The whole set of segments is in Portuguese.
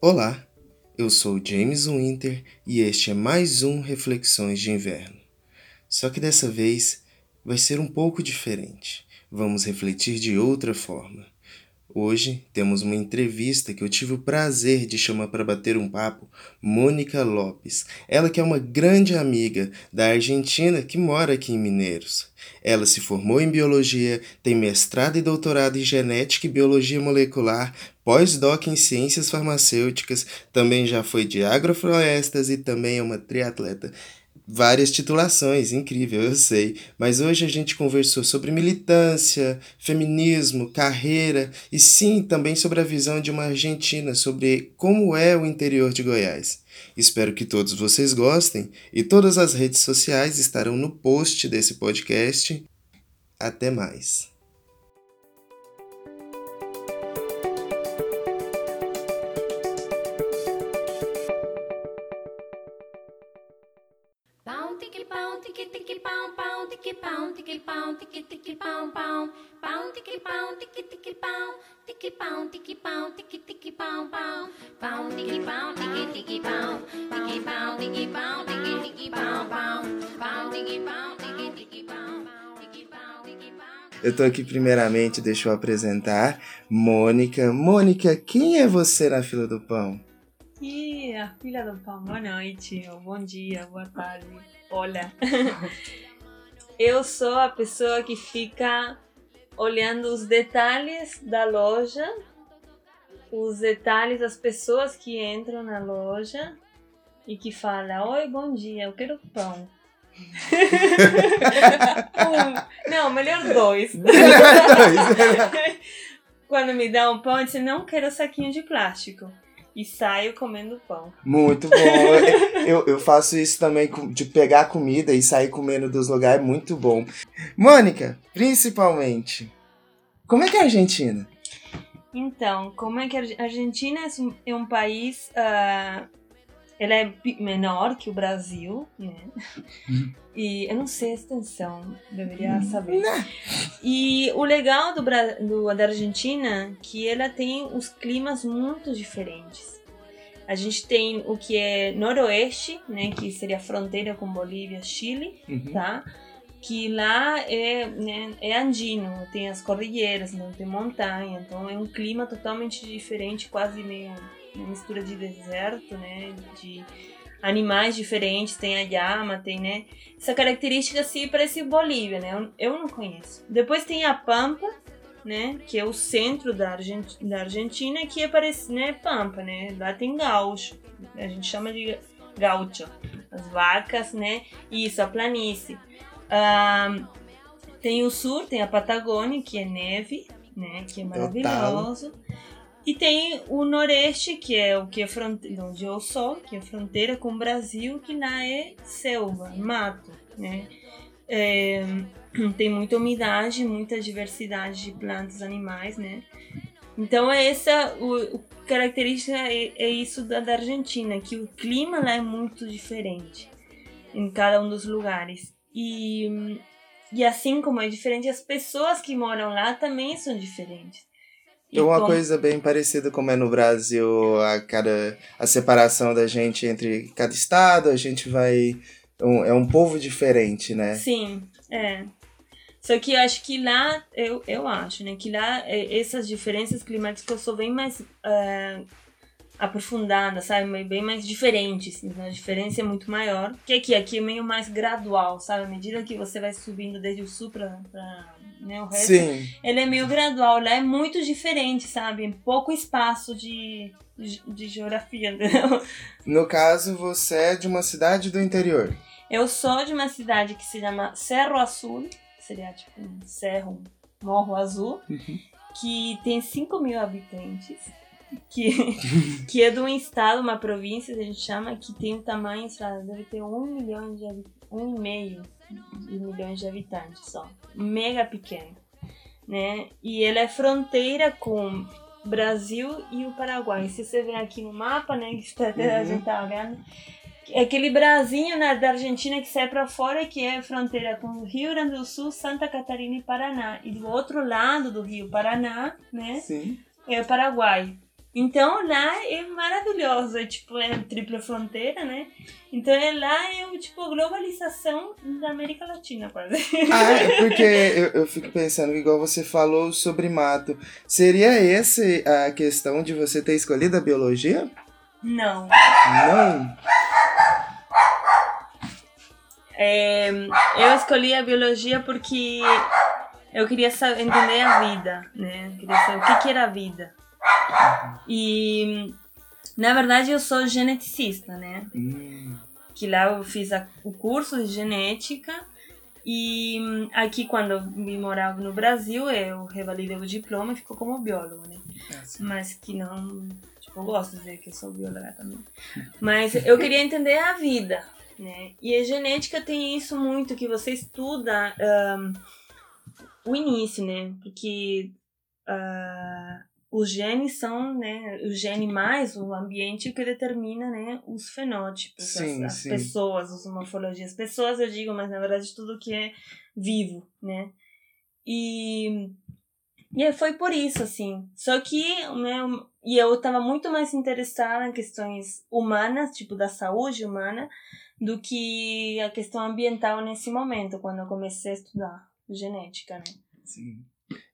Olá, eu sou James Winter e este é mais um Reflexões de Inverno. Só que dessa vez vai ser um pouco diferente. Vamos refletir de outra forma. Hoje temos uma entrevista que eu tive o prazer de chamar para bater um papo Mônica Lopes. Ela que é uma grande amiga da Argentina que mora aqui em Mineiros. Ela se formou em biologia, tem mestrado e doutorado em genética e biologia molecular, pós-doc em ciências farmacêuticas, também já foi de agroflorestas e também é uma triatleta várias titulações, incrível, eu sei. Mas hoje a gente conversou sobre militância, feminismo, carreira e sim também sobre a visão de uma argentina sobre como é o interior de Goiás. Espero que todos vocês gostem e todas as redes sociais estarão no post desse podcast. Até mais. Pão, tiki pão, tiki tiki pão, pão, pão, tiki pão, tiki tiki pão, tiki pão, tiki pão, tiki tiki pão, pão, pão, tiki pão, tiki tiki pão, tiki pão, tiki pão, tiki tiki pão, pão, pão, tiki pão, tiki tiki pão, pão. Eu tô aqui primeiramente, deixa eu apresentar Mônica. Mônica, quem é você na fila do pão? E a fila do pão, boa noite, bom dia, boa tarde. Olha, eu sou a pessoa que fica olhando os detalhes da loja, os detalhes das pessoas que entram na loja e que fala: Oi, bom dia, eu quero pão. um, não, melhor dois. Melhor dois. Quando me dá um pão, eu disse: Não quero saquinho de plástico e saio comendo pão. Muito bom. eu, eu faço isso também de pegar comida e sair comendo dos lugares, muito bom. Mônica, principalmente, como é que é a Argentina? Então, como é que a Argentina é um, é um país uh, ela é menor que o Brasil, né? Uhum. E eu não sei a extensão, deveria uhum. saber. E o legal do, do, da Argentina é que ela tem os climas muito diferentes. A gente tem o que é noroeste, né, que seria a fronteira com Bolívia, Chile, uhum. tá? Que lá é, né, é andino, tem as cordilheiras, não tem montanha, então é um clima totalmente diferente, quase meio uma mistura de deserto, né? De animais diferentes, tem a llama, tem, né? Essa característica assim parece Bolívia, né? Eu, eu não conheço. Depois tem a Pampa, né? Que é o centro da, Argent da Argentina, que é parece, né? Pampa, né? Lá tem gaúcho, a gente chama de gaúcho. As vacas, né? Isso, a planície. Tem o sul, tem a Patagônia, que é neve, né? Que é maravilhoso. Total. E tem o Noroeste, que é o que é fronteira, onde eu sou, que é fronteira com o Brasil, que lá é selva, mato, né? É, tem muita umidade, muita diversidade de plantas, animais, né? Então é essa o, o característica é, é, isso da, da Argentina, que o clima lá é muito diferente em cada um dos lugares. E, e assim como é diferente, as pessoas que moram lá também são diferentes. É uma coisa bem parecida como é no Brasil, a cada a separação da gente entre cada estado, a gente vai um, é um povo diferente, né? Sim, é. Só que eu acho que lá, eu, eu acho, né, que lá é, essas diferenças climáticas são bem mais uh, aprofundadas, sabe? Bem mais diferentes. Então a diferença é muito maior. Que aqui, aqui é meio mais gradual, sabe? À medida que você vai subindo desde o sul pra, pra né, o resto, Sim. ele é meio gradual. Lá é muito diferente, sabe? Pouco espaço de, de, de geografia. Entendeu? No caso, você é de uma cidade do interior. Eu sou de uma cidade que se chama Cerro Azul, seria tipo um cerro, um morro azul, uhum. que tem 5 mil habitantes que, que é de um estado, uma província, a gente chama, que tem um tamanho, sei lá, deve ter um milhão de um e meio de milhões de habitantes só. Mega pequeno, né? E ele é fronteira com Brasil e o Paraguai. Se você ver aqui no mapa, né, que a uhum. gente tá olhando, é aquele brasinho né, da Argentina que sai para fora que é fronteira com o Rio Grande do Sul, Santa Catarina e Paraná. E do outro lado do Rio Paraná, né, Sim. é o Paraguai. Então lá é maravilhoso, é tipo, é tripla fronteira, né? Então é lá é tipo globalização da América Latina, quase. Ah, é porque eu, eu fico pensando que igual você falou sobre mato, seria essa a questão de você ter escolhido a biologia? Não. Não? É, eu escolhi a biologia porque eu queria saber, entender a vida, né? Eu queria saber o que, que era a vida. E na verdade eu sou geneticista, né? Hum. Que lá eu fiz a, o curso de genética e aqui quando eu vim morar no Brasil eu revalidei o diploma e ficou como biólogo, né? É assim. Mas que não, tipo, eu gosto de dizer que eu sou bióloga também. Mas eu queria entender a vida, né? E a genética tem isso muito que você estuda um, o início, né? Porque uh, os genes são, né, o gene mais o ambiente que determina, né, os fenótipos, Sim, as, as sim. pessoas, as morfologias. Pessoas eu digo, mas na verdade tudo que é vivo, né? E e foi por isso assim. Só que, né, e eu estava muito mais interessada em questões humanas, tipo da saúde humana, do que a questão ambiental nesse momento, quando eu comecei a estudar genética, né? Sim.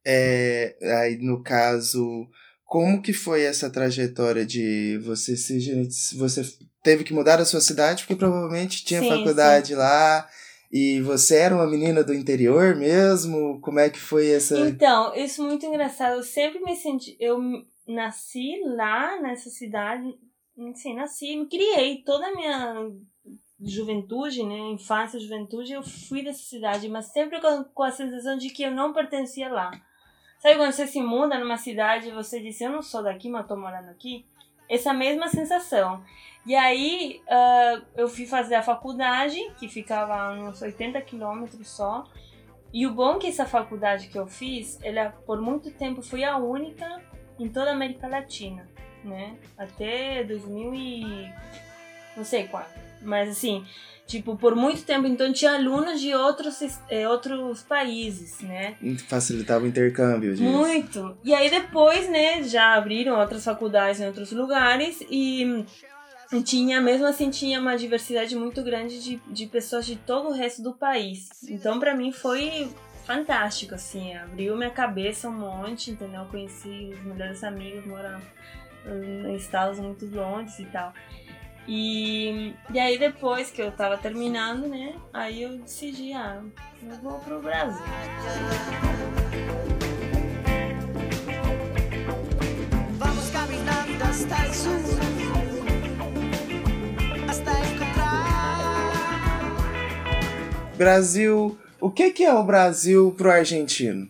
É, aí, no caso, como que foi essa trajetória de você geneticista? Você teve que mudar a sua cidade, porque provavelmente tinha Sim, faculdade lá, e você era uma menina do interior mesmo? Como é que foi essa... Então, isso é muito engraçado. Eu sempre me senti. Eu nasci lá nessa cidade, assim, nasci, me criei toda a minha juventude, né, infância, juventude, eu fui dessa cidade, mas sempre com, com a sensação de que eu não pertencia lá. Sabe quando você se muda numa cidade e você diz, eu não sou daqui, mas tô morando aqui? Essa mesma sensação. E aí uh, eu fui fazer a faculdade, que ficava uns 80 quilômetros só. E o bom é que essa faculdade que eu fiz, ela por muito tempo foi a única em toda a América Latina, né? Até 2000 e não sei quando. Mas assim, tipo, por muito tempo, então tinha alunos de outros, eh, outros países, né? Facilitava o intercâmbio disso. Muito. E aí depois, né, já abriram outras faculdades em outros lugares e tinha, mesmo assim, tinha uma diversidade muito grande de, de pessoas de todo o resto do país. Então, para mim, foi fantástico, assim, abriu minha cabeça um monte, entendeu? Conheci os melhores amigos, morando em estados muito longe e tal. E, e aí depois que eu tava terminando, né, aí eu decidi, ah, eu vou pro Brasil. Vamos caminhando hasta el sur, hasta encontrar. Brasil... O que que é o Brasil pro argentino?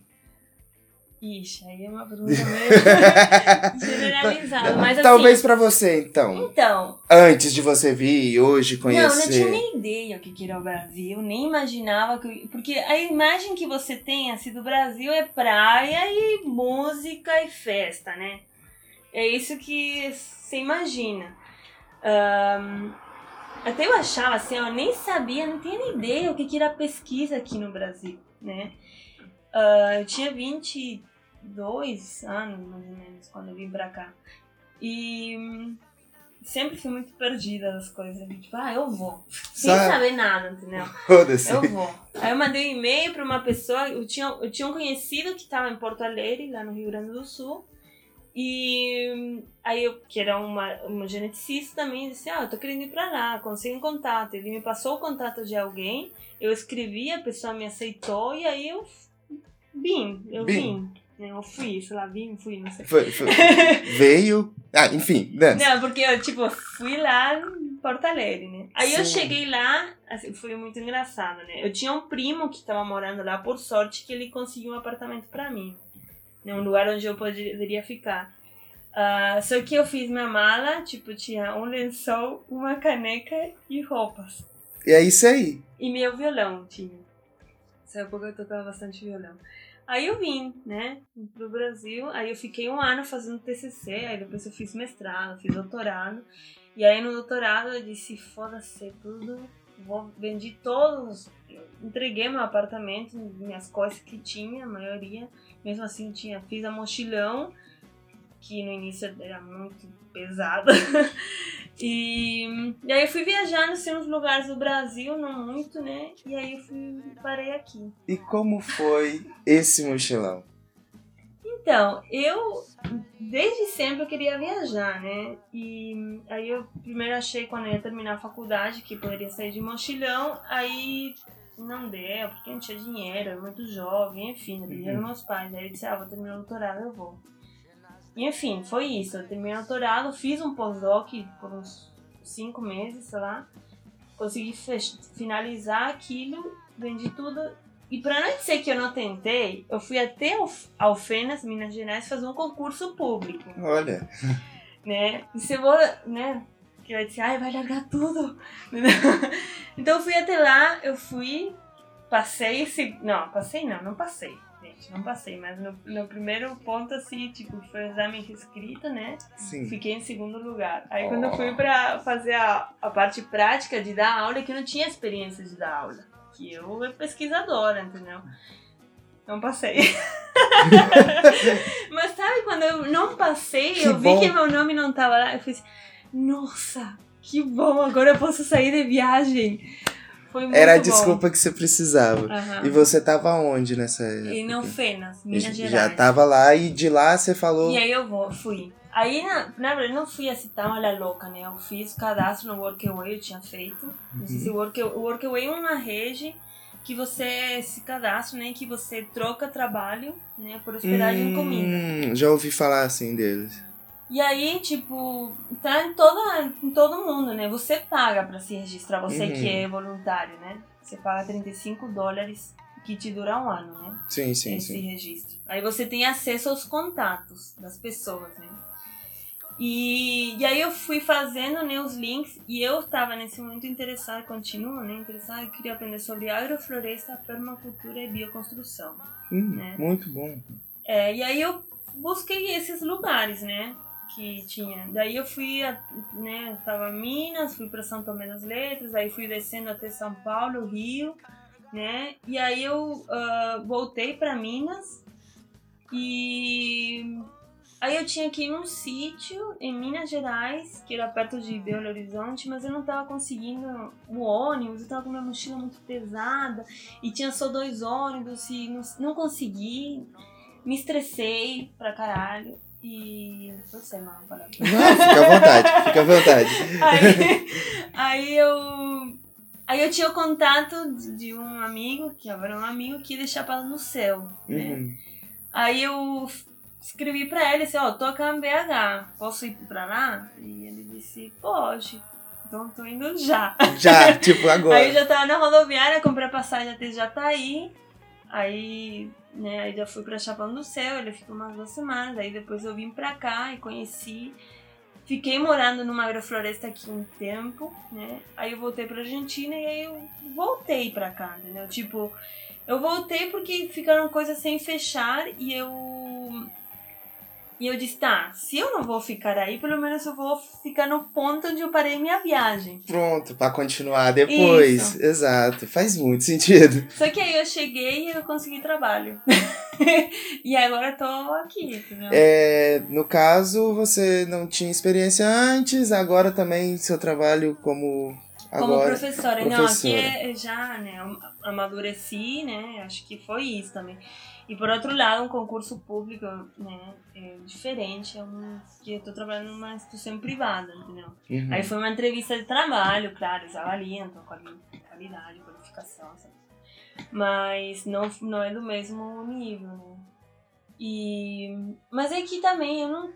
Ixi, aí é uma pergunta meio generalizada, mas Talvez assim... pra você, então. Então, Antes de você vir hoje Não, eu não tinha conhecer. nem ideia o que era o Brasil, nem imaginava que. Porque a imagem que você tem assim do Brasil é praia e música e festa, né? É isso que você imagina. Ahn, até eu achava assim, eu nem sabia, não tinha nem ideia o que era pesquisa aqui no Brasil, né? Ah, eu tinha 22 anos, mais ou menos, quando eu vim pra cá. E sempre fui muito perdida nas coisas. Tipo, ah, eu vou. Sem Sabe? saber nada, entendeu? Foda-se. Eu vou. Aí eu mandei um e-mail pra uma pessoa. Eu tinha, eu tinha um conhecido que estava em Porto Alegre, lá no Rio Grande do Sul. E aí eu, que era uma, uma geneticista também, disse, ah, eu tô querendo ir pra lá, consegui um contato. Ele me passou o contato de alguém, eu escrevi, a pessoa me aceitou e aí eu vim, eu Vim. vim. Eu fui, sei lá, vim, fui, não sei. Foi- foi- veio. Ah, enfim, dança. Não, porque eu, tipo, fui lá em Porto Alegre, né? Aí eu Sim. cheguei lá, assim, foi muito engraçado, né? Eu tinha um primo que tava morando lá, por sorte que ele conseguiu um apartamento pra mim. Né? Um lugar onde eu poderia ficar. Ah, só que eu fiz minha mala, tipo, tinha um lençol, uma caneca e roupas. E é isso aí. E meu violão tinha. Nessa época eu tocava bastante violão. Aí eu vim, né, pro Brasil. Aí eu fiquei um ano fazendo TCC. Aí depois eu fiz mestrado, fiz doutorado. E aí no doutorado eu disse: foda-se tudo. Vou, vendi todos. Entreguei meu apartamento, minhas coisas que tinha, a maioria. Mesmo assim, tinha, fiz a mochilão. Que no início era muito pesada. e, e aí eu fui viajando assim, nos lugares do Brasil, não muito, né? E aí eu fui, parei aqui. E como foi esse mochilão? Então, eu desde sempre eu queria viajar, né? E aí eu primeiro achei quando eu ia terminar a faculdade que poderia sair de mochilão, aí não deu, porque não tinha dinheiro, era muito jovem, enfim, eu dinheiro dos meus pais. Aí eu disse, ah, vou terminar o doutorado, eu vou. E enfim, foi isso. Eu terminei o doutorado, fiz um pós-doc por uns cinco meses, sei lá. Consegui finalizar aquilo, vendi tudo. E pra não dizer que eu não tentei, eu fui até Alfenas, Minas Gerais, fazer um concurso público. Olha. Né? E se eu vou, né? Que vai dizer, ai, vai largar tudo. então eu fui até lá, eu fui, passei, não, passei não, não passei gente, não passei, mas no, primeiro ponto, assim, tipo, foi o exame escrito, né? Sim. Fiquei em segundo lugar. Aí oh. quando eu fui pra fazer a, a parte prática de dar aula, que eu não tinha experiência de dar aula. Que eu é pesquisadora, entendeu? Não passei. mas sabe, quando eu não passei, que eu bom. vi que meu nome não tava lá, eu falei assim, nossa, que bom, agora eu posso sair de viagem. Era a bom. desculpa que você precisava. Uhum. E você tava onde nessa época? Em Fenas, Minas Gerais. Já tava lá e de lá você falou. E aí eu vou, fui. Aí, na, na verdade, não fui assim tão olha louca, né? Eu fiz cadastro no Workaway, eu tinha feito. Não sei se o Workaway, o Workaway é uma rede que você se cadastra, né? Que você troca trabalho, né? Por hospedagem hum, e comida. Já ouvi falar assim deles. E aí, tipo, tá em, toda, em todo mundo, né? Você paga para se registrar, você uhum. que é voluntário, né? Você paga 35 dólares que te dura um ano, né? Sim, sim, Esse sim. registro. Aí você tem acesso aos contatos das pessoas, né? E, e aí eu fui fazendo né, os links e eu estava nesse momento interessada, continuo né, interessada, eu queria aprender sobre agrofloresta, permacultura e bioconstrução. Hum, né? Muito bom. É, e aí eu busquei esses lugares, né? Que tinha. Daí eu fui, né, tava Minas, fui para São Tomé das Letras, aí fui descendo até São Paulo, Rio, né? E aí eu uh, voltei para Minas e aí eu tinha que ir num sítio em Minas Gerais, que era perto de Belo Horizonte, mas eu não tava conseguindo o ônibus, eu tava com minha mochila muito pesada e tinha só dois ônibus e não, não consegui. Me estressei pra caralho. E. Você, mal falando. Não, fica à vontade, fica à vontade. aí, aí eu. Aí eu tinha o contato de um amigo, que agora é um amigo, que ia deixar no céu, né? Uhum. Aí eu escrevi pra ele assim, ó, oh, tô em BH, posso ir pra lá? E ele disse, pode. Então tô indo já. Já, tipo agora. Aí eu já tava na rodoviária, comprei a passagem até já tá aí. Aí né? Aí já fui pra Chapão do Céu, ele ficou umas duas semanas, aí depois eu vim pra cá e conheci. Fiquei morando numa agrofloresta aqui um tempo, né? Aí eu voltei pra Argentina e aí eu voltei pra cá, entendeu? Tipo, eu voltei porque ficaram coisas sem fechar e eu e eu disse, tá, se eu não vou ficar aí, pelo menos eu vou ficar no ponto onde eu parei minha viagem. Pronto, para continuar depois. Isso. Exato, faz muito sentido. Só que aí eu cheguei e eu consegui trabalho. e agora eu tô aqui, entendeu? É, no caso, você não tinha experiência antes, agora também seu trabalho como como professora. professora. Não, aqui é, já, né, amadureci, né, acho que foi isso também. E por outro lado, um concurso público, né, é diferente, é um, que eu tô trabalhando numa instituição privada, entendeu? Uhum. Aí foi uma entrevista de trabalho, claro, eles avaliam a qualidade, qualificação, sabe? Mas não, não é do mesmo nível, né? E, mas aqui também eu não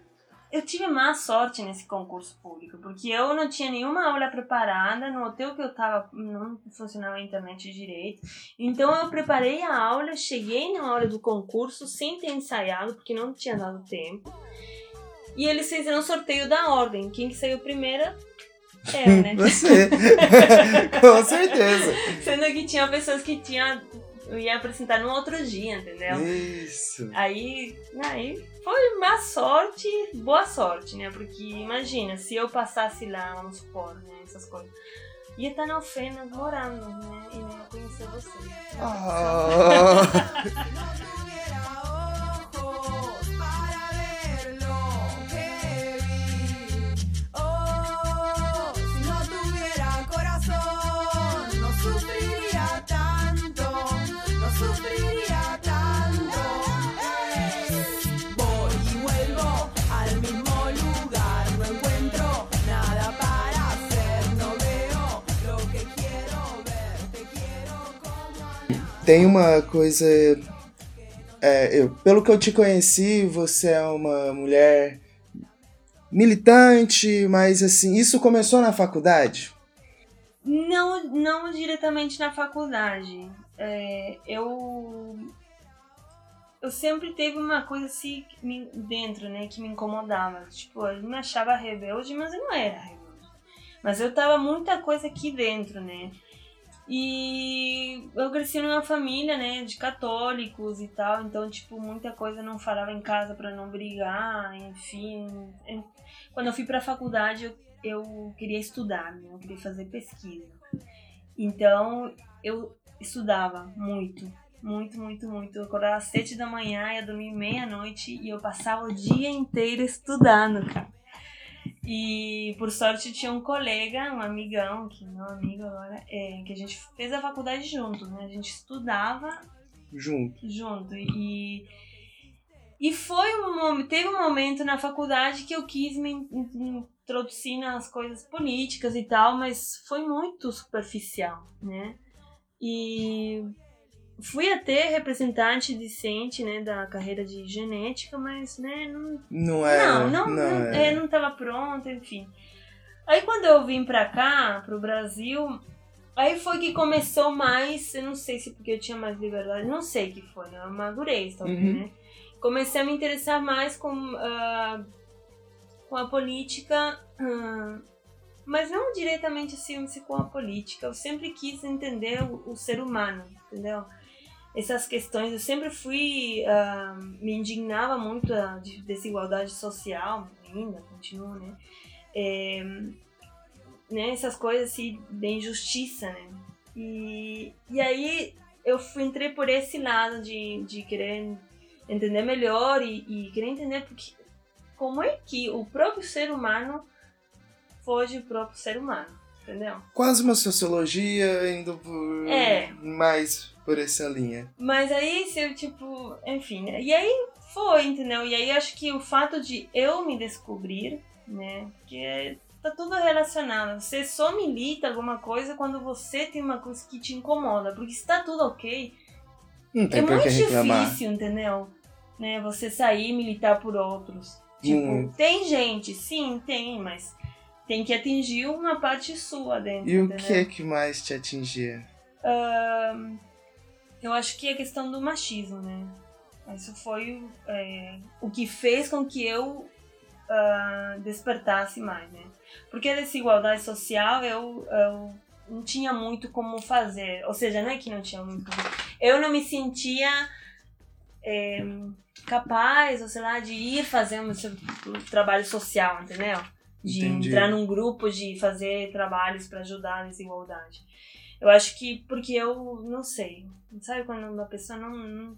eu tive má sorte nesse concurso público, porque eu não tinha nenhuma aula preparada, no hotel que eu tava não funcionava a internet direito. Então eu preparei a aula, cheguei na hora do concurso sem ter ensaiado, porque não tinha dado tempo. E eles fizeram um sorteio da ordem. Quem que saiu primeiro eu, né? Você. Com certeza. Sendo que tinha pessoas que tinham eu ia apresentar no outro dia, entendeu? Isso. Aí, aí foi má sorte, boa sorte, né? Porque imagina, se eu passasse lá, vamos supor, né? Essas coisas. Ia estar na Alfenas morando, né? E nem ia conhecer você. Oh. tem uma coisa. É, eu, pelo que eu te conheci, você é uma mulher militante, mas assim, isso começou na faculdade? Não, não diretamente na faculdade. É, eu eu sempre teve uma coisa assim dentro, né, que me incomodava. Tipo, eu me achava rebelde, mas eu não era rebelde. Mas eu tava muita coisa aqui dentro, né? E eu cresci numa família, né, de católicos e tal, então, tipo, muita coisa não falava em casa para não brigar, enfim. Quando eu fui pra faculdade, eu, eu queria estudar, né, eu queria fazer pesquisa. Então, eu estudava muito, muito, muito, muito. Eu acordava às sete da manhã, ia dormir meia-noite e eu passava o dia inteiro estudando, cara. E por sorte tinha um colega, um amigão, que não é amigo agora, é, que a gente fez a faculdade junto, né? A gente estudava junto. Junto. E, e foi um momento, teve um momento na faculdade que eu quis me introduzir nas coisas políticas e tal, mas foi muito superficial, né? E fui até representante decente, né, da carreira de genética, mas, né, não... Não é... Não, não, não, não, é, não tava pronta, enfim. Aí quando eu vim pra cá, pro Brasil, aí foi que começou mais, eu não sei se porque eu tinha mais liberdade, não sei que foi, né, eu madurez talvez, uhum. né. Comecei a me interessar mais com, uh, com a política... Uh, mas não diretamente assim com a política. Eu sempre quis entender o, o ser humano, entendeu? Essas questões. Eu sempre fui. Uh, me indignava muito a desigualdade social, ainda continua, né? É, né? Essas coisas assim, de injustiça, né? E, e aí eu fui, entrei por esse lado de, de querer entender melhor e, e querer entender porque, como é que o próprio ser humano foge o próprio ser humano, entendeu? Quase uma sociologia indo por é. mais por essa linha. Mas aí, se eu, tipo, enfim, né? E aí foi, entendeu? E aí acho que o fato de eu me descobrir, né? Que tá tudo relacionado. Você só milita alguma coisa quando você tem uma coisa que te incomoda. Porque se tá tudo ok, é muito difícil, entendeu? Né? Você sair e militar por outros. Tipo, hum. tem gente, sim, tem, mas tem que atingir uma parte sua dentro. E o que é que mais te atingia? Uh, eu acho que a questão do machismo, né? Isso foi é, o que fez com que eu uh, despertasse mais, né? Porque a desigualdade social eu, eu não tinha muito como fazer. Ou seja, não é que não tinha muito como Eu não me sentia é, capaz, ou sei lá, de ir fazer um, um trabalho social, entendeu? De Entendi. entrar num grupo, de fazer trabalhos para ajudar a desigualdade. Eu acho que porque eu não sei. Sabe quando uma pessoa não.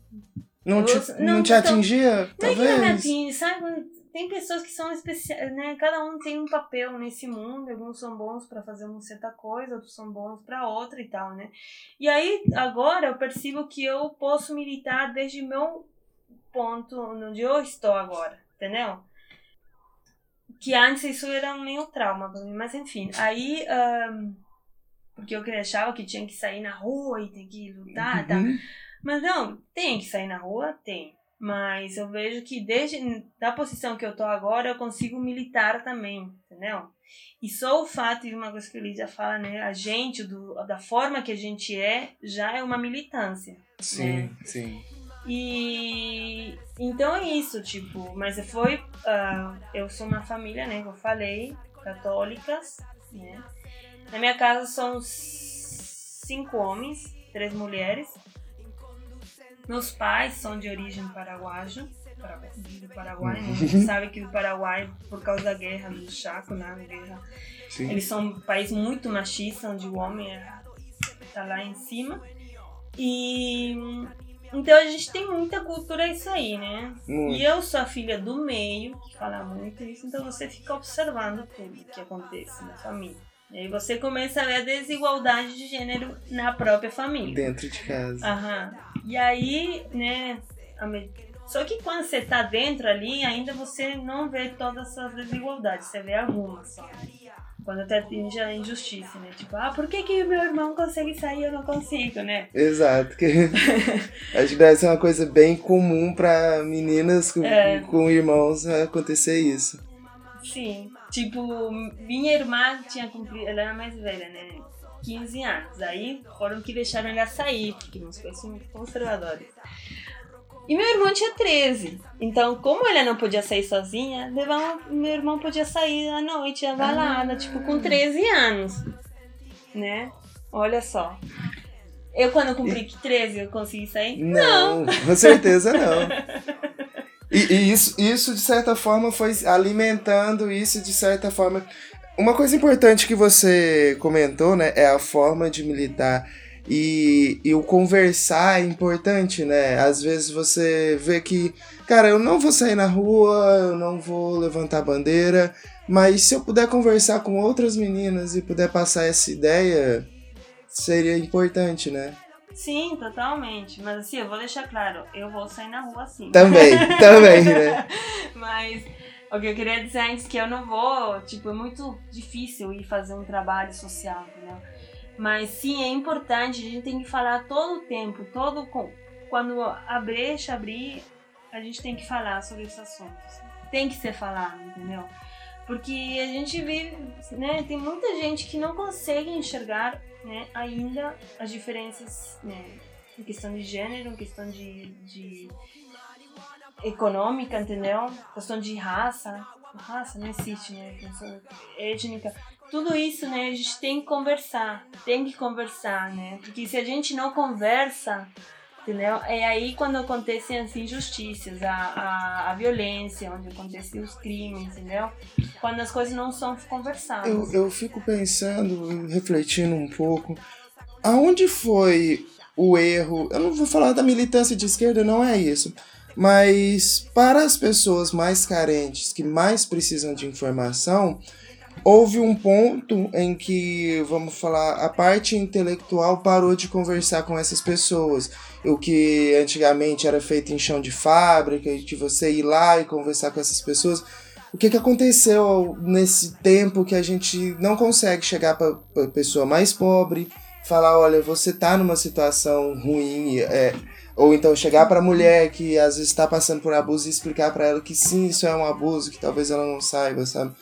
Não, não te, não, não te atingia? Não talvez. é que não me atinge, sabe? Tem pessoas que são especiais, né? Cada um tem um papel nesse mundo. Alguns são bons para fazer uma certa coisa, outros são bons para outra e tal, né? E aí, agora eu percebo que eu posso militar desde meu ponto onde eu estou agora, entendeu? Que antes isso era meio trauma pra mim, mas enfim. Aí. Um, porque eu achava que tinha que sair na rua e tem que lutar, tá? uhum. Mas não, tem que sair na rua, tem. Mas eu vejo que desde da posição que eu tô agora, eu consigo militar também, entendeu? E só o fato de uma coisa que o Lídia fala, né? A gente, do, da forma que a gente é, já é uma militância. Sim, né? sim. E então é isso, tipo, mas foi. Uh, eu sou uma família, né? Que eu falei, católicas, né? Na minha casa são cinco homens, três mulheres. Meus pais são de origem paraguaja, do Paraguai, né? A gente sabe que o Paraguai, por causa da guerra do Chaco, né? Guerra, eles são um país muito machista, onde o homem é, tá lá em cima. E então a gente tem muita cultura isso aí, né? Muito. E eu sou a filha do meio, que fala muito isso, então você fica observando tudo que acontece na família. E aí você começa a ver a desigualdade de gênero na própria família. Dentro de casa. Aham. E aí, né, Só que quando você tá dentro ali, ainda você não vê todas essas desigualdades, você vê algumas só. Quando até atinge a injustiça, né? Tipo, ah, por que, que meu irmão consegue sair e eu não consigo, né? Exato. Que... Acho que deve ser uma coisa bem comum pra meninas com, É. com irmãos acontecer isso. Sim. Tipo, minha irmã tinha cumprido, ela era mais velha, né? 15 anos. Aí foram que deixaram ela sair, porque meus pais são muito conservadores. E meu irmão tinha 13. Então, como ela não podia sair sozinha, meu irmão podia sair à noite, à balada, tipo, com 13 anos. Né? Olha só. Eu, quando cumpri 13, eu consegui sair? Não, com certeza não. E, e isso, isso, de certa forma, foi alimentando isso, de certa forma. Uma coisa importante que você comentou, né, é a forma de militar. E, e o conversar é importante, né? Às vezes você vê que, cara, eu não vou sair na rua, eu não vou levantar bandeira, mas se eu puder conversar com outras meninas e puder passar essa ideia, seria importante, né? Sim, totalmente. Mas assim, eu vou deixar claro, eu vou sair na rua sim. Também, também, né? Mas o que eu queria dizer antes é que eu não vou, tipo, é muito difícil ir fazer um trabalho social, entendeu? Mas sim, é importante, a gente tem que falar todo o tempo, todo com- quando a brecha abrir, a gente tem que falar sobre esses assuntos. Tem que ser falado, entendeu? Porque a gente vive, né, tem muita gente que não consegue enxergar, né, ainda as diferenças, né, em questão de gênero, em questão de, de econômica, entendeu? Questão de raça, raça não existe, né? Questão étnica. Tudo isso, né? A gente tem que conversar, tem que conversar, né? Porque se a gente não conversa, entendeu? É aí quando acontecem as injustiças, a, a, a violência, onde acontecem os crimes, entendeu? Quando as coisas não são conversadas. Eu, eu fico pensando, refletindo um pouco, aonde foi o erro? Eu não vou falar da militância de esquerda, não é isso. Mas para as pessoas mais carentes, que mais precisam de informação, houve um ponto em que, vamos falar, a parte intelectual parou de conversar com essas pessoas. O que antigamente era feito em chão de fábrica, de você ir lá e conversar com essas pessoas. O que, que aconteceu nesse tempo que a gente não consegue chegar para a pessoa mais pobre, falar, olha, você tá numa situação ruim, é, ou então chegar para a mulher que às vezes está passando por abuso e explicar para ela que sim, isso é um abuso, que talvez ela não saiba, sabe?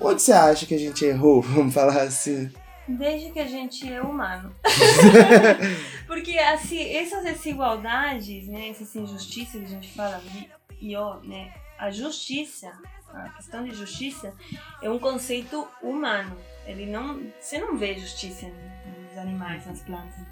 Onde você acha que a gente errou, vamos falar assim? Desde que a gente é humano. Porque assim, essas desigualdades, né, essas injustiças que a gente fala, e, ó, né, a justiça, a questão de justiça é um conceito humano. Ele não, você não vê justiça nos animais, nas plantas?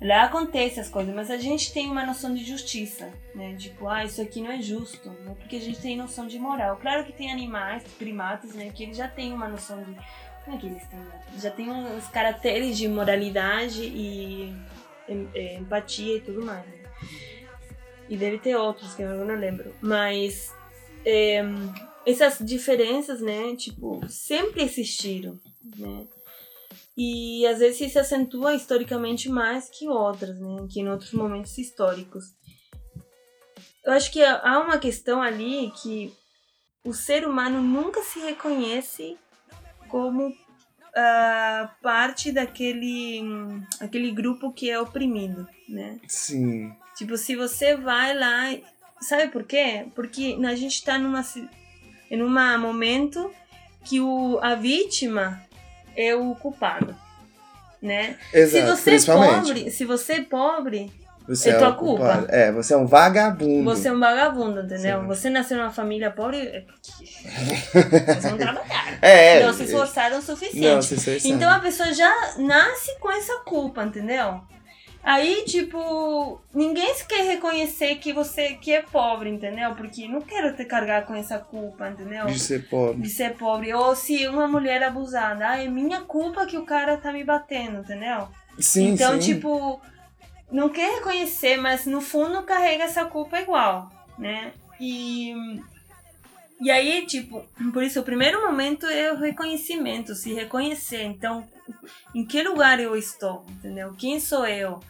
Lá acontece as coisas, mas a gente tem uma noção de justiça, né? Tipo, ah, isso aqui não é justo, né? Porque a gente tem noção de moral. Claro que tem animais, primatas, né? Que eles já têm uma noção de como é que eles têm? Já tem uns caracteres de moralidade e é, empatia e tudo mais. né? E deve ter outros que eu não lembro. Mas é, essas diferenças, né? Tipo, sempre existiram, né? E às vezes se acentua historicamente mais que outras, né? Que em outros momentos históricos. Eu acho que há uma questão ali que o ser humano nunca se reconhece como ah, parte daquele aquele grupo que é oprimido, né? Sim. Tipo, se você vai lá, sabe por quê? Porque a gente está numa em um momento que o a vítima é o culpado, né? Exato, se você é principalmente. pobre, se você é pobre, Você é tua o culpado. culpa. É, você é um vagabundo. você é um vagabundo, entendeu? Sim. Você nasceu numa família pobre é vocês não trabalharam. É, não se esforçaram o suficiente. Não, se esforçaram. Então a pessoa já nasce com essa culpa, entendeu? Aí, tipo, ninguém se quer reconhecer que você que é pobre, entendeu? Porque não quero te carregar com essa culpa, entendeu? De ser pobre. De ser pobre. Ou se uma mulher abusada, ah, é minha culpa que o cara tá me batendo, entendeu? Sim, então, sim. tipo, não quer reconhecer, mas no fundo carrega essa culpa igual, né? E, e aí, tipo, por isso o primeiro momento é o reconhecimento, se reconhecer. Então, em que lugar eu estou, entendeu? Quem sou eu?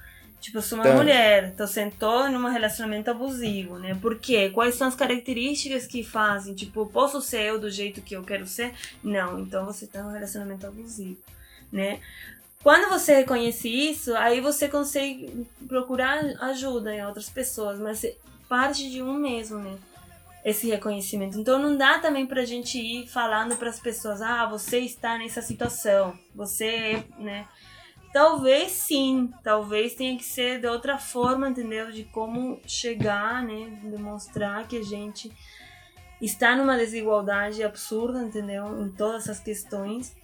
Tipo, sou uma Tá. mulher, tô sentou num relacionamento abusivo, né? Por quê? Quais são as características que fazem? Tipo, posso ser eu do jeito que eu quero ser? Não, então você tá num relacionamento abusivo, né? Quando você reconhece isso, aí você consegue procurar ajuda em outras pessoas, mas parte de um mesmo, né? Esse reconhecimento. Então não dá também pra gente ir falando pras pessoas, ah, você está nessa situação, você, né? Talvez sim, talvez tenha que ser de outra forma, entendeu? De como chegar, né? Demonstrar que a gente está numa desigualdade absurda, entendeu? Em todas essas questões.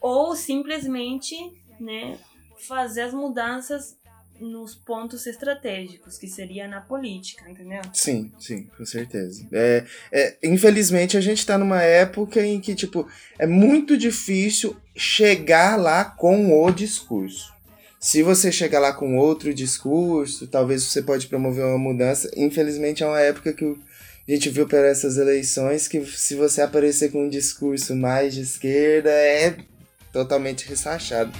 Ou simplesmente, né? Fazer as mudanças nos pontos estratégicos, que seria na política, entendeu? Sim, sim, com certeza. É, é, infelizmente, a gente tá numa época em que, tipo, é muito difícil chegar lá com o discurso. Se você chegar lá com outro discurso, talvez você pode promover uma mudança. Infelizmente, é uma época que o- a gente viu por essas eleições que se você aparecer com um discurso mais de esquerda, é totalmente ressachado.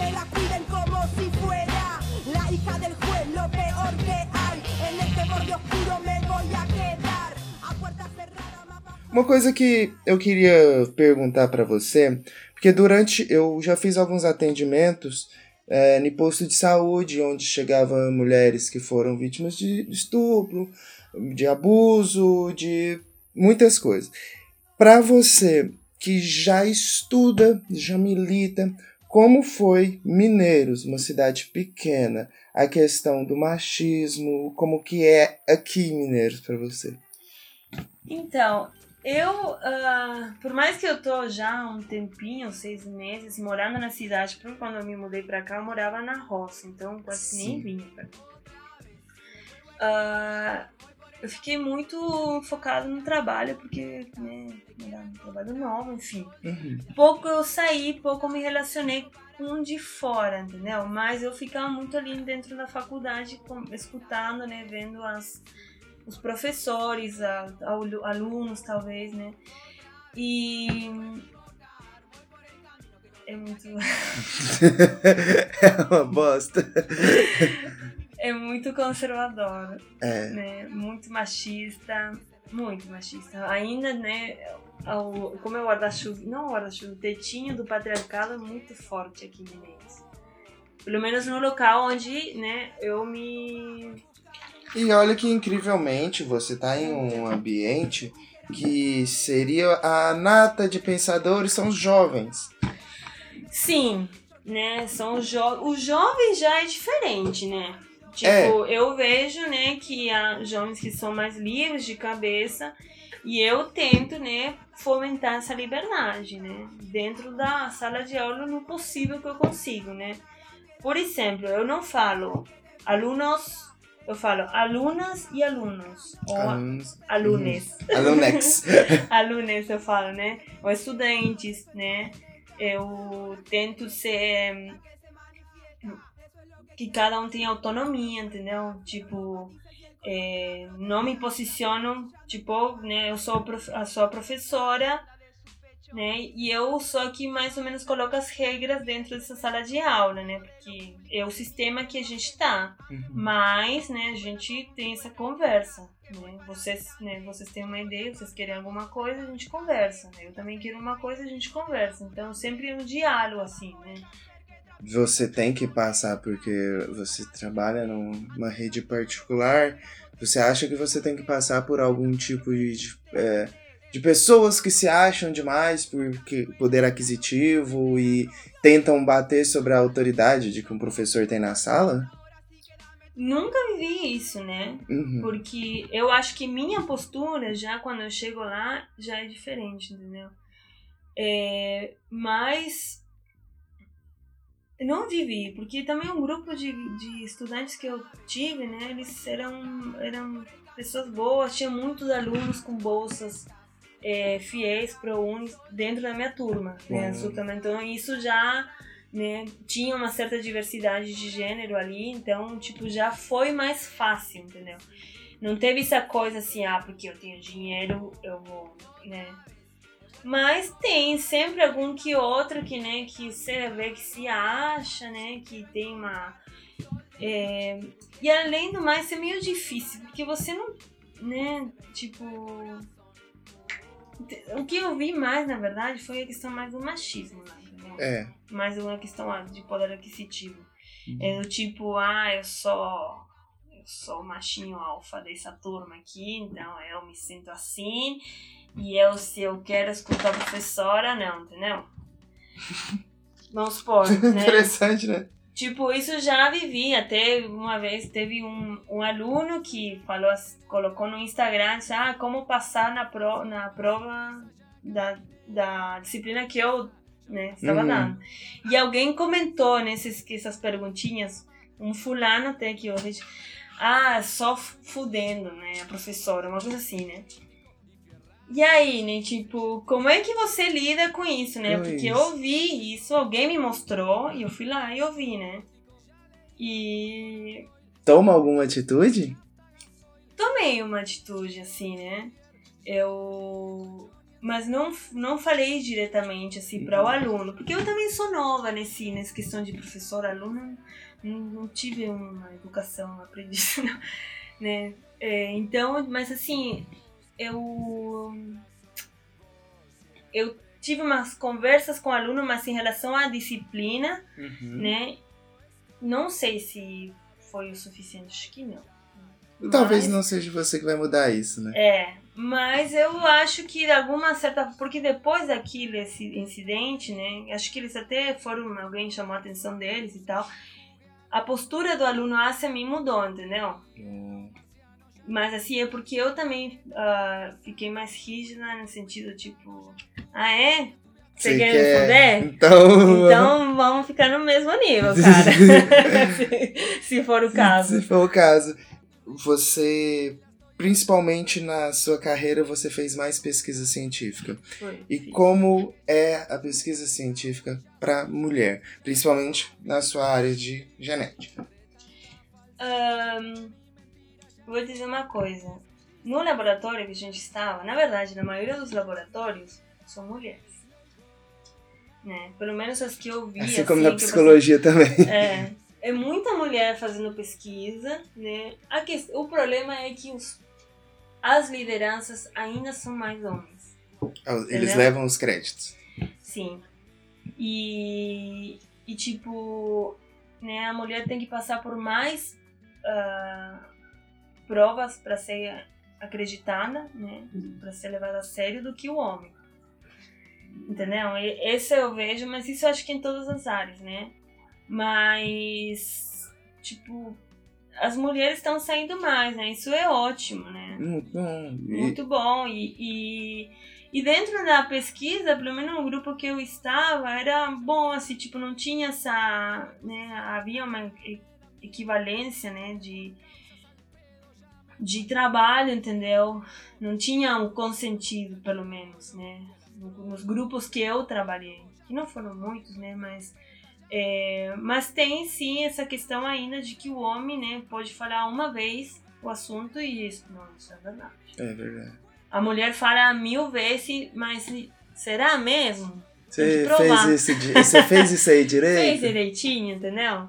Me la cuiden como si fuera la hija del juez, lo peor que hay. En este borde oscuro me voy a quedar. A puerta cerrada. Uma coisa que eu queria perguntar pra você, porque durante eu já fiz alguns atendimentos é, em posto de saúde, onde chegavam mulheres que foram vítimas de estupro, de abuso, de muitas coisas. Pra você que já estuda, já milita, como foi Mineiros, uma cidade pequena, a questão do machismo, como que é aqui em Mineiros pra você? Então, eu, ah, por mais que eu tô já há um tempinho, seis meses, morando na cidade, porque quando eu me mudei pra cá, eu morava na roça, então quase nem Sim. vinha pra cá. Ah, eu fiquei muito focada no trabalho, porque, né, um trabalho novo, enfim. Uhum. Pouco eu saí, pouco eu me relacionei com de fora, entendeu? Mas eu ficava muito ali dentro da faculdade, escutando, né, vendo as, os professores, a- alu- alunos, talvez, né? E é muito é uma bosta. é muito conservador, É. né? Muito machista, muito machista. Ainda, né, ao- como é o guarda-chuva, não o guarda-chuva, o tetinho do patriarcado é muito forte aqui em Minas. Pelo menos no local onde, né, eu me E olha que incrivelmente você tá em um ambiente que seria a nata de pensadores são os jovens. Sim, né? São os jovens. O jovem já é diferente, né? Tipo, É. eu vejo, né, que há jovens que são mais livres de cabeça e eu tento, né, fomentar essa liberdade, né? Dentro da sala de aula no possível que eu consigo, né? Por exemplo, eu não falo alunos, eu falo alunas e alunos. Ou Alunos. alunes. Alunex. alunos, eu falo, né? Ou estudantes, né? Eu tento ser. Que cada um tenha autonomia, entendeu? Tipo, é, não me posiciono, tipo, né? Eu sou, a sou a professora, né? E eu sou que mais ou menos coloco as regras dentro dessa sala de aula, né? Porque é o sistema que a gente tá. Uhum. Mas, né, a gente tem essa conversa, né? Vocês, né, vocês têm uma ideia, vocês querem alguma coisa, a gente conversa. Né? Eu também quero uma coisa, a gente conversa. Então, sempre um diálogo, assim, né? Você tem que passar porque você trabalha numa rede particular. Você acha que você tem que passar por algum tipo de, de, é, de pessoas que se acham demais por que- poder aquisitivo e tentam bater sobre a autoridade de que um professor tem na sala? Nunca vivi isso, né? Uhum. Porque eu acho que minha postura, já quando eu chego lá, já é diferente, entendeu? É, mas não vivi, porque também um grupo de, de estudantes que eu tive, né, eles eram, eram pessoas boas, tinha muitos alunos com bolsas é, fiéis para o Unis dentro da minha turma, né, absolutamente. Então isso já né, tinha uma certa diversidade de gênero ali, então, tipo, já foi mais fácil, entendeu? Não teve essa coisa assim, ah, porque eu tenho dinheiro, eu vou, né? Mas tem sempre algum que outro que, né, que você vê que se acha, né, que tem uma... É... E além do mais, é meio difícil, porque você não, né, tipo... O que eu vi mais, na verdade, foi a questão mais do machismo, né? É. Mais uma questão ah, de poder aquisitivo. É do tipo, ah, eu sou eu sou o machinho alfa dessa turma aqui, então eu me sinto assim. E eu, se eu quero escutar a professora, não, entendeu? Vamos supor, né? Interessante, né? Tipo, isso já vivi. Até uma vez teve um, um aluno que falou, colocou no Instagram, disse, ah, como passar na, pro, na prova da, da disciplina que eu né, estava Uhum. dando. E alguém comentou nesses essas perguntinhas, um fulano até que vejo, ah, só fudendo, né, a professora, uma coisa assim, né? E aí, né, tipo, como é que você lida com isso, né? Porque isso. eu ouvi isso, alguém me mostrou e eu fui lá e ouvi, né? E Toma alguma atitude? tomei uma atitude assim, né? Eu mas não não falei diretamente assim para o aluno, porque eu também sou nova nesse nessa questão de professor aluno, não, não tive uma educação aprendiz, não, né? É, então, mas assim, eu eu tive umas conversas com o aluno, mas em relação à disciplina, né? Não sei se foi o suficiente, acho que não. Talvez Mas- não seja você que vai mudar isso, né? é, mas eu acho que de alguma certa. Porque depois daquele esse incidente, né? Acho que eles até foram. Alguém chamou a atenção deles e tal. A postura do aluno me mudou, entendeu? Hum, Mas assim, é porque eu também ah, fiquei mais rígida no sentido tipo. Ah, é? Você quer me foder? Então. Então vamos ficar no mesmo nível, cara. se, se for o caso. Se for o caso. Você, principalmente na sua carreira, você fez mais pesquisa científica. Foi, E sim. como é a pesquisa científica para mulher, principalmente na sua área de genética? Ahn, vou dizer uma coisa. No laboratório que a gente estava, na verdade, na maioria dos laboratórios, são mulheres. Né? Pelo menos as que eu vi. Assim como na eu psicologia também. É, é muita mulher fazendo pesquisa, né? A que, o problema é que os, as lideranças ainda são mais homens. Eles Entendeu? levam os créditos. Sim. E, e tipo, né, a mulher tem que passar por mais ah, provas para ser acreditada, né, para ser levada a sério do que o homem. Entendeu? Esse eu vejo, mas isso eu acho que em todas as áreas, né? Mas, tipo, as mulheres estão saindo mais, né? Isso é ótimo, né? Muito bom. E- Muito bom. E, e, e dentro da pesquisa, pelo menos no grupo que eu estava, era bom, assim, tipo, não tinha essa. Né, havia uma equivalência, né, de, de trabalho, entendeu? Não tinha um consentido, pelo menos, né? no- Nos grupos que eu trabalhei. Que não foram muitos, né? Mas. é, mas tem sim essa questão ainda de que o homem, né, pode falar uma vez o assunto e isso não, isso é verdade. É verdade. A mulher fala mil vezes, mas será mesmo? Você fez isso, você fez isso aí Fez direito? direitinho, entendeu?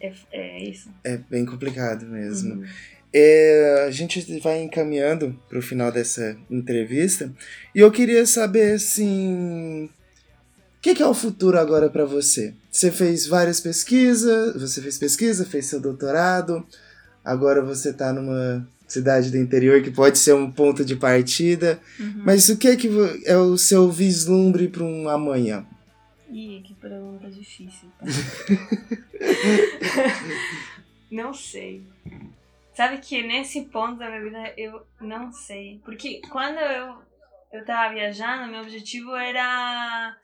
É, é isso. É bem complicado mesmo. Uhum. É, a gente vai encaminhando para o final dessa entrevista e eu queria saber assim, o que, que é o futuro agora para você? Você fez várias pesquisas, você fez pesquisa, fez seu doutorado, agora você está numa cidade do interior que pode ser um ponto de partida, Uhum. mas o que é que é o seu vislumbre para um amanhã? Ih, que pergunta difícil. tá? não sei. Sabe que nesse ponto da minha vida eu não sei. Porque quando eu, eu tava viajando, meu objetivo era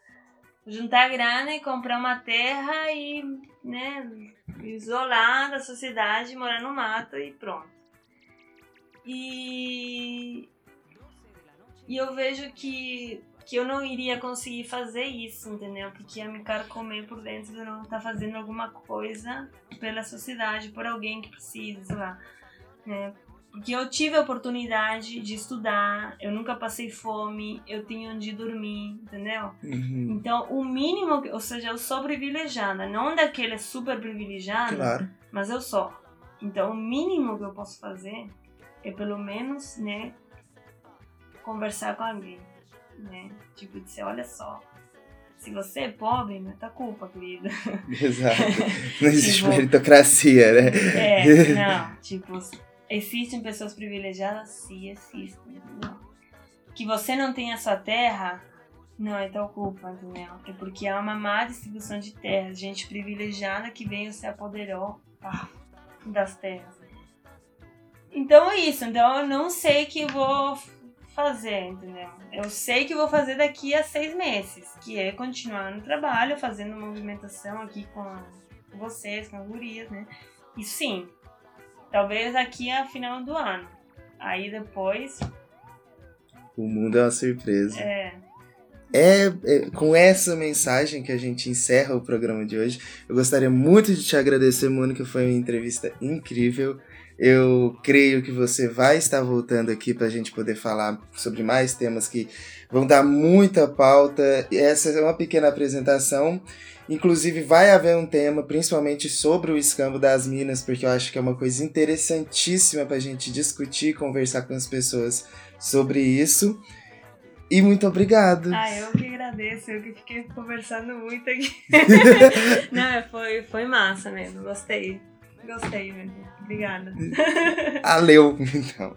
juntar grana e comprar uma terra e, né, isolar da sociedade, morar no mato e pronto. E, e eu vejo que, que eu não iria conseguir fazer isso, entendeu? Porque ia me carcomer por dentro de não estar fazendo alguma coisa pela sociedade, por alguém que precisa, sei lá. Né? Porque eu tive a oportunidade de estudar, eu nunca passei fome, eu tinha onde dormir, entendeu? Uhum. Então, o mínimo, ou seja, eu sou privilegiada, não daquele super privilegiada, Claro. mas eu sou. Então, o mínimo que eu posso fazer é pelo menos, né, conversar com alguém, né? Tipo, dizer, olha só, se você é pobre, não é tua culpa, querida. Exato. Não existe Tipo- meritocracia, né? É, não, tipo, existem pessoas privilegiadas? Sim, existem? Que você não tem a sua terra, não é tua culpa, entendeu? É porque há uma má distribuição de terras, gente privilegiada que veio se apoderou pá, das terras. Então é isso, então eu não sei o que eu vou fazer, entendeu? Eu sei que eu vou fazer daqui a seis meses, que é continuar no trabalho, fazendo movimentação aqui com com vocês, com as gurias, né? E sim, talvez aqui a final do ano. Aí depois, O mundo é uma surpresa. é, É, é com essa mensagem que a gente encerra o programa de hoje. Eu gostaria muito de te agradecer, Mônica. Foi uma entrevista incrível. Eu creio que você vai estar voltando aqui para a gente poder falar sobre mais temas que vão dar muita pauta. Essa é uma pequena apresentação. Inclusive, vai haver um tema, principalmente sobre o escambo das minas, porque eu acho que é uma coisa interessantíssima para a gente discutir, conversar com as pessoas sobre isso. E muito obrigado. ah, eu que agradeço, eu que fiquei conversando muito aqui. Não, foi, foi massa mesmo, gostei. Gostei mesmo. Obrigada. Valeu, então.